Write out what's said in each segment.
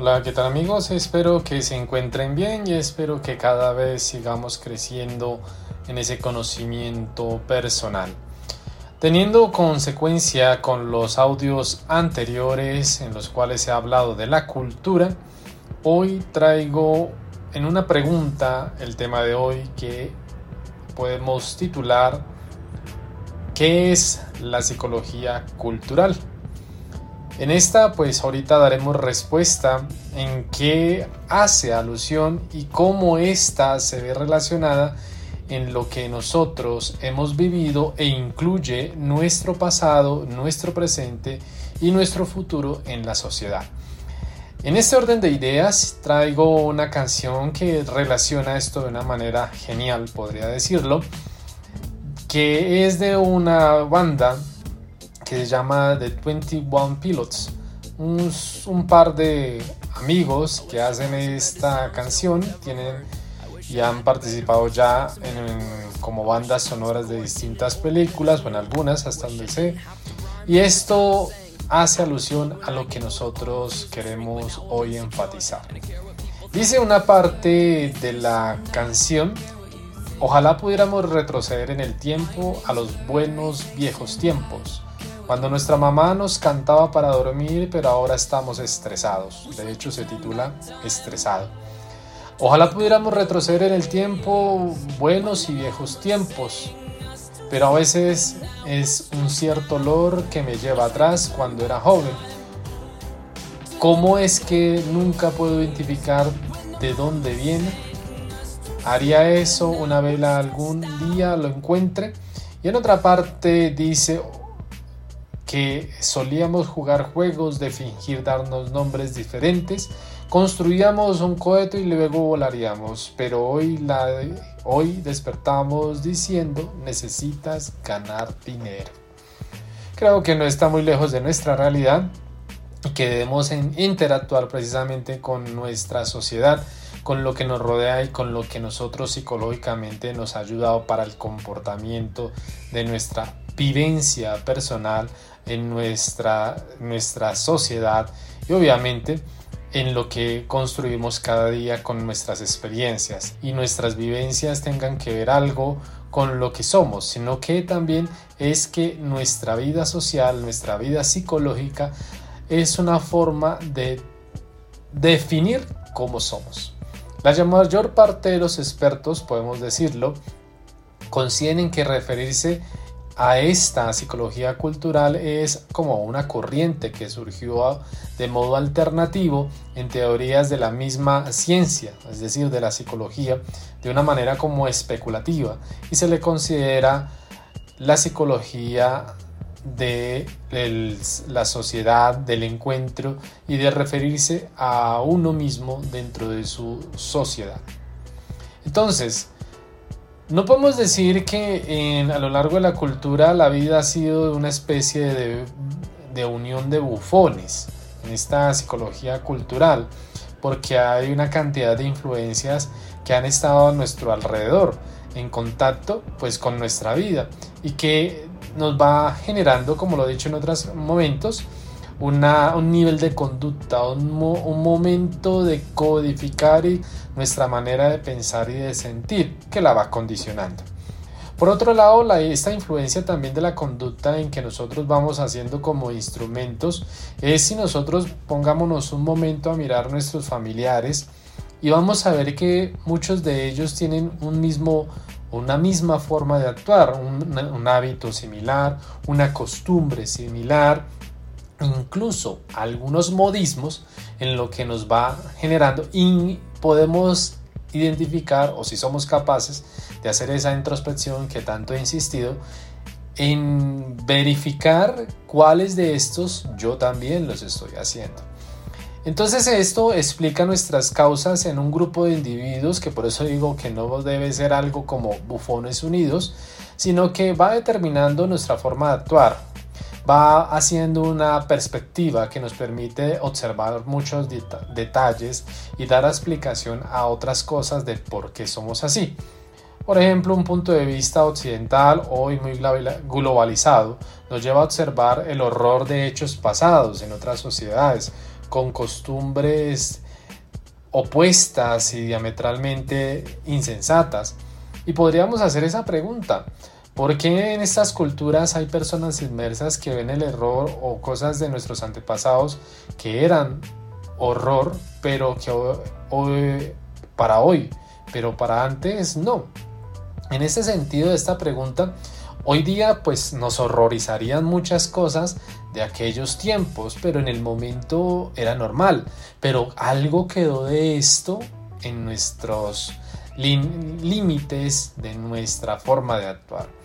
Hola, ¿qué tal amigos? Espero que se encuentren bien y espero que cada vez sigamos creciendo en ese conocimiento personal. Teniendo consecuencia con los audios anteriores en los cuales he hablado de la cultura, hoy traigo en una pregunta el tema de hoy que podemos titular ¿Qué es la psicología cultural? En esta pues ahorita daremos respuesta en qué hace alusión y cómo ésta se ve relacionada en lo que nosotros hemos vivido e incluye nuestro pasado, nuestro presente y nuestro futuro en la sociedad. En este orden de ideas traigo una canción que relaciona esto de una manera genial, podría decirlo, que es de una banda que se llama The 21 Pilots. Un, un, par de amigos que hacen esta canción tienen y han participado ya en, como bandas sonoras de distintas películas o en algunas hasta donde sé. Y esto hace alusión a lo que nosotros queremos hoy enfatizar. Dice una parte de la canción ojalá pudiéramos retroceder en el tiempo a los buenos viejos tiempos cuando nuestra mamá nos cantaba para dormir, pero ahora estamos estresados. De hecho, se titula Estresado. Ojalá pudiéramos retroceder en el tiempo, buenos y viejos tiempos, pero a veces es un cierto olor que me lleva atrás cuando era joven. ¿Cómo es que nunca puedo identificar de dónde viene? Haría eso una vez algún día lo encuentre. Y en otra parte dice, que solíamos jugar juegos de fingir darnos nombres diferentes, construíamos un cohete y luego volaríamos, pero hoy, la, hoy despertamos diciendo necesitas ganar dinero. Creo que no está muy lejos de nuestra realidad y que debemos interactuar precisamente con nuestra sociedad, con lo que nos rodea y con lo que nosotros psicológicamente nos ha ayudado para el comportamiento de nuestra vivencia personal en nuestra, nuestra sociedad y obviamente en lo que construimos cada día con nuestras experiencias y nuestras vivencias tengan que ver algo con lo que somos, sino que también es que nuestra vida social, nuestra vida psicológica es una forma de definir cómo somos. La mayor parte de los expertos, podemos decirlo, coinciden que referirse a esta psicología cultural es como una corriente que surgió de modo alternativo en teorías de la misma ciencia, es decir, de la psicología, de una manera como especulativa y se le considera la psicología de la sociedad, del encuentro y de referirse a uno mismo dentro de su sociedad. Entonces, no podemos decir que a lo largo de la cultura la vida ha sido una especie de, unión de bufones en esta psicología cultural, porque hay una cantidad de influencias que han estado a nuestro alrededor, en contacto pues con nuestra vida y que nos va generando, como lo he dicho en otros momentos, un nivel de conducta, un, momento de codificar nuestra manera de pensar y de sentir que la va condicionando. Por otro lado, la, esta influencia también de la conducta en que nosotros vamos haciendo como instrumentos es si nosotros pongámonos un momento a mirar nuestros familiares y vamos a ver que muchos de ellos tienen un mismo, una misma forma de actuar, un hábito similar, una costumbre similar, incluso algunos modismos en lo que nos va generando y podemos identificar o si somos capaces de hacer esa introspección que tanto he insistido en verificar cuáles de estos yo también los estoy haciendo. Entonces esto explica nuestras causas en un grupo de individuos que por eso digo que no debe ser algo como bufones unidos, sino que va determinando nuestra forma de actuar, va haciendo una perspectiva que nos permite observar muchos detalles y dar explicación a otras cosas de por qué somos así. Por ejemplo, un punto de vista occidental hoy muy globalizado nos lleva a observar el horror de hechos pasados en otras sociedades, con costumbres opuestas y diametralmente insensatas. Y podríamos hacer esa pregunta. ¿Por qué en estas culturas hay personas inmersas que ven el error o cosas de nuestros antepasados que eran horror, pero que hoy, para hoy, pero para antes no? En este sentido esta pregunta, hoy día pues nos horrorizarían muchas cosas de aquellos tiempos, pero en el momento era normal. Pero algo quedó de esto en nuestros límites de nuestra forma de actuar.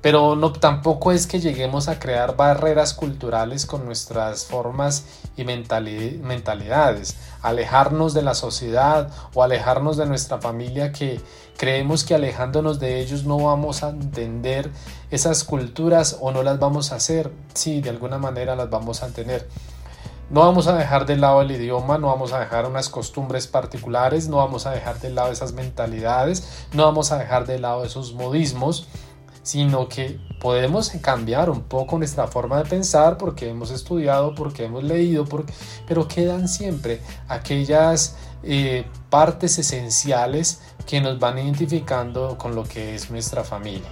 Pero no, tampoco es que lleguemos a crear barreras culturales con nuestras formas y mentalidades, alejarnos de la sociedad o alejarnos de nuestra familia que creemos que alejándonos de ellos no vamos a entender esas culturas o no las vamos a hacer. Sí, de alguna manera las vamos a tener. No vamos a dejar de lado el idioma, no vamos a dejar unas costumbres particulares, no vamos a dejar de lado esas mentalidades, no vamos a dejar de lado esos modismos sino que podemos cambiar un poco nuestra forma de pensar porque hemos estudiado, porque hemos leído, pero quedan siempre aquellas eh, partes esenciales que nos van identificando con lo que es nuestra familia.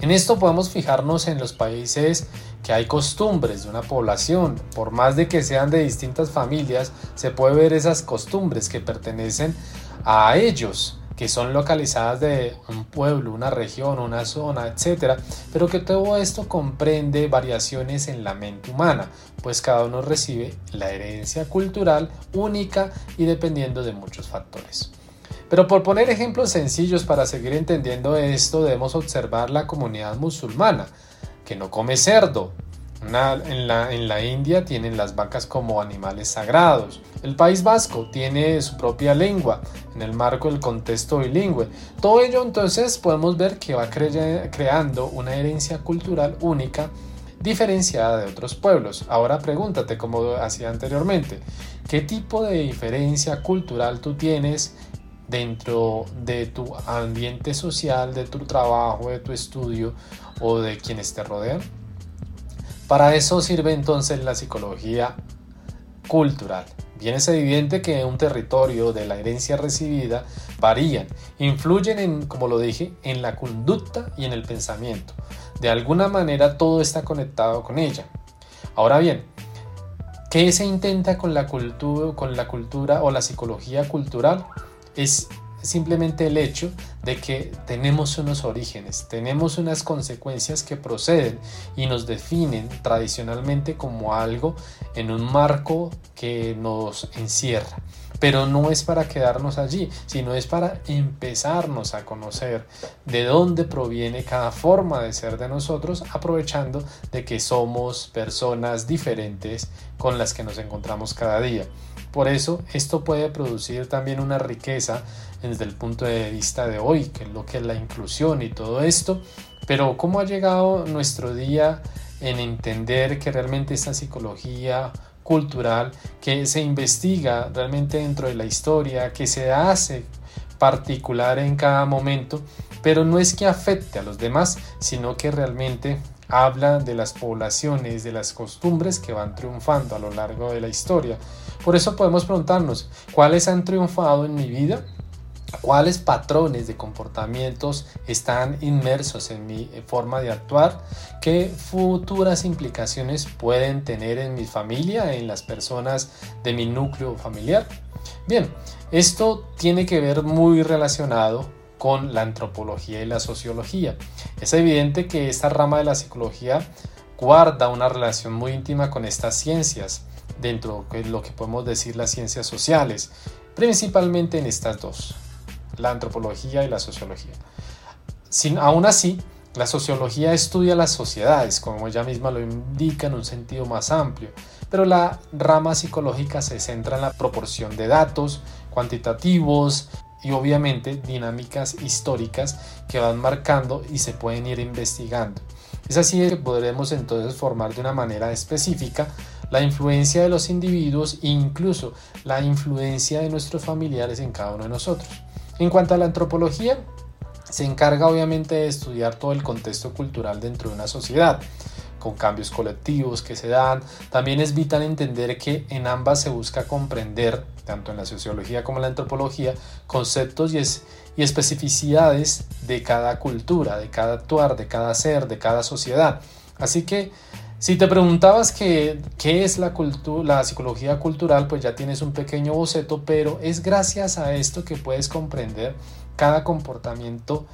En esto podemos fijarnos en los países que hay costumbres de una población, por más de que sean de distintas familias, se puede ver esas costumbres que pertenecen a ellos que son localizadas de un pueblo, una región, una zona, etc. Pero que todo esto comprende variaciones en la mente humana, pues cada uno recibe la herencia cultural única y dependiendo de muchos factores. Pero por poner ejemplos sencillos para seguir entendiendo esto, debemos observar la comunidad musulmana, que no come cerdo, en, la, India tienen las vacas como animales sagrados. El País Vasco tiene su propia lengua en el marco del contexto bilingüe. Todo ello entonces podemos ver que va creando una herencia cultural única diferenciada de otros pueblos. Ahora pregúntate, como hacía anteriormente, ¿qué tipo de diferencia cultural tú tienes dentro de tu ambiente social, de tu trabajo, de tu estudio o de quienes te rodean? Para eso sirve entonces la psicología cultural. Bien es evidente que un territorio de la herencia recibida varían, influyen en, como lo dije, en la conducta y en el pensamiento. De alguna manera todo está conectado con ella. Ahora bien, ¿qué se intenta con la cultura, con la cultura o la psicología cultural? Es simplemente el hecho de que tenemos unos orígenes, tenemos unas consecuencias que proceden y nos definen tradicionalmente como algo en un marco que nos encierra. Pero no es para quedarnos allí, sino es para empezarnos a conocer de dónde proviene cada forma de ser de nosotros, aprovechando de que somos personas diferentes con las que nos encontramos cada día. Por eso esto puede producir también una riqueza desde el punto de vista de hoy, que es lo que es la inclusión y todo esto. Pero ¿cómo ha llegado nuestro día en entender que realmente esta psicología cultural que se investiga realmente dentro de la historia, que se hace particular en cada momento, pero no es que afecte a los demás, sino que realmente habla de las poblaciones, de las costumbres que van triunfando a lo largo de la historia. Por eso podemos preguntarnos, ¿cuáles han triunfado en mi vida? Cuáles patrones de comportamientos están inmersos en mi forma de actuar, qué futuras implicaciones pueden tener en mi familia, en las personas de mi núcleo familiar. Bien, esto tiene que ver muy relacionado con la antropología y la sociología. Es evidente que esta rama de la psicología guarda una relación muy íntima con estas ciencias, dentro de lo que podemos decir las ciencias sociales, principalmente en estas dos, la antropología y la sociología. Sin, aún así, la sociología estudia las sociedades, como ella misma lo indica en un sentido más amplio, pero la rama psicológica se centra en la proporción de datos cuantitativos y obviamente dinámicas históricas que van marcando y se pueden ir investigando. Es así que podremos entonces formar de una manera específica la influencia de los individuos e incluso la influencia de nuestros familiares en cada uno de nosotros. En cuanto a la antropología, se encarga obviamente de estudiar todo el contexto cultural dentro de una sociedad. con cambios colectivos que se dan. También es vital entender que en ambas se busca comprender, tanto en la sociología como en la antropología, conceptos y, especificidades de cada cultura, de cada actuar, de cada ser, de cada sociedad. Así que si te preguntabas qué, es la, la psicología cultural, pues ya tienes un pequeño boceto, pero es gracias a esto que puedes comprender cada comportamiento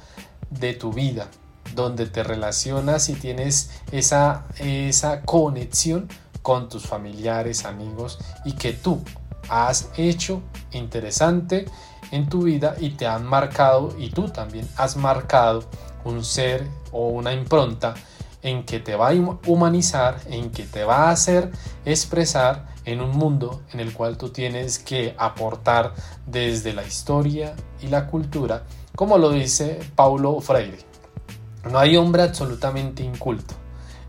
de tu vida, donde te relacionas y tienes esa, esa conexión con tus familiares, amigos y que tú has hecho interesante en tu vida y te han marcado y tú también has marcado un ser o una impronta en que te va a humanizar, en que te va a hacer expresar en un mundo en el cual tú tienes que aportar desde la historia y la cultura, como lo dice Paulo Freire. No hay hombre absolutamente inculto.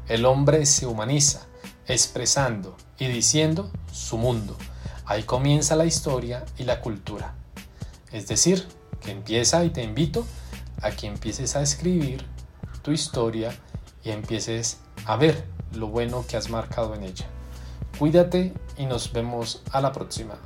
El hombre se humaniza, expresando y diciendo su mundo. Ahí comienza la historia y la cultura. Es decir, que empieza y te invito a que empieces a escribir tu historia y empieces a ver lo bueno que has marcado en ella. Cuídate y nos vemos a la próxima.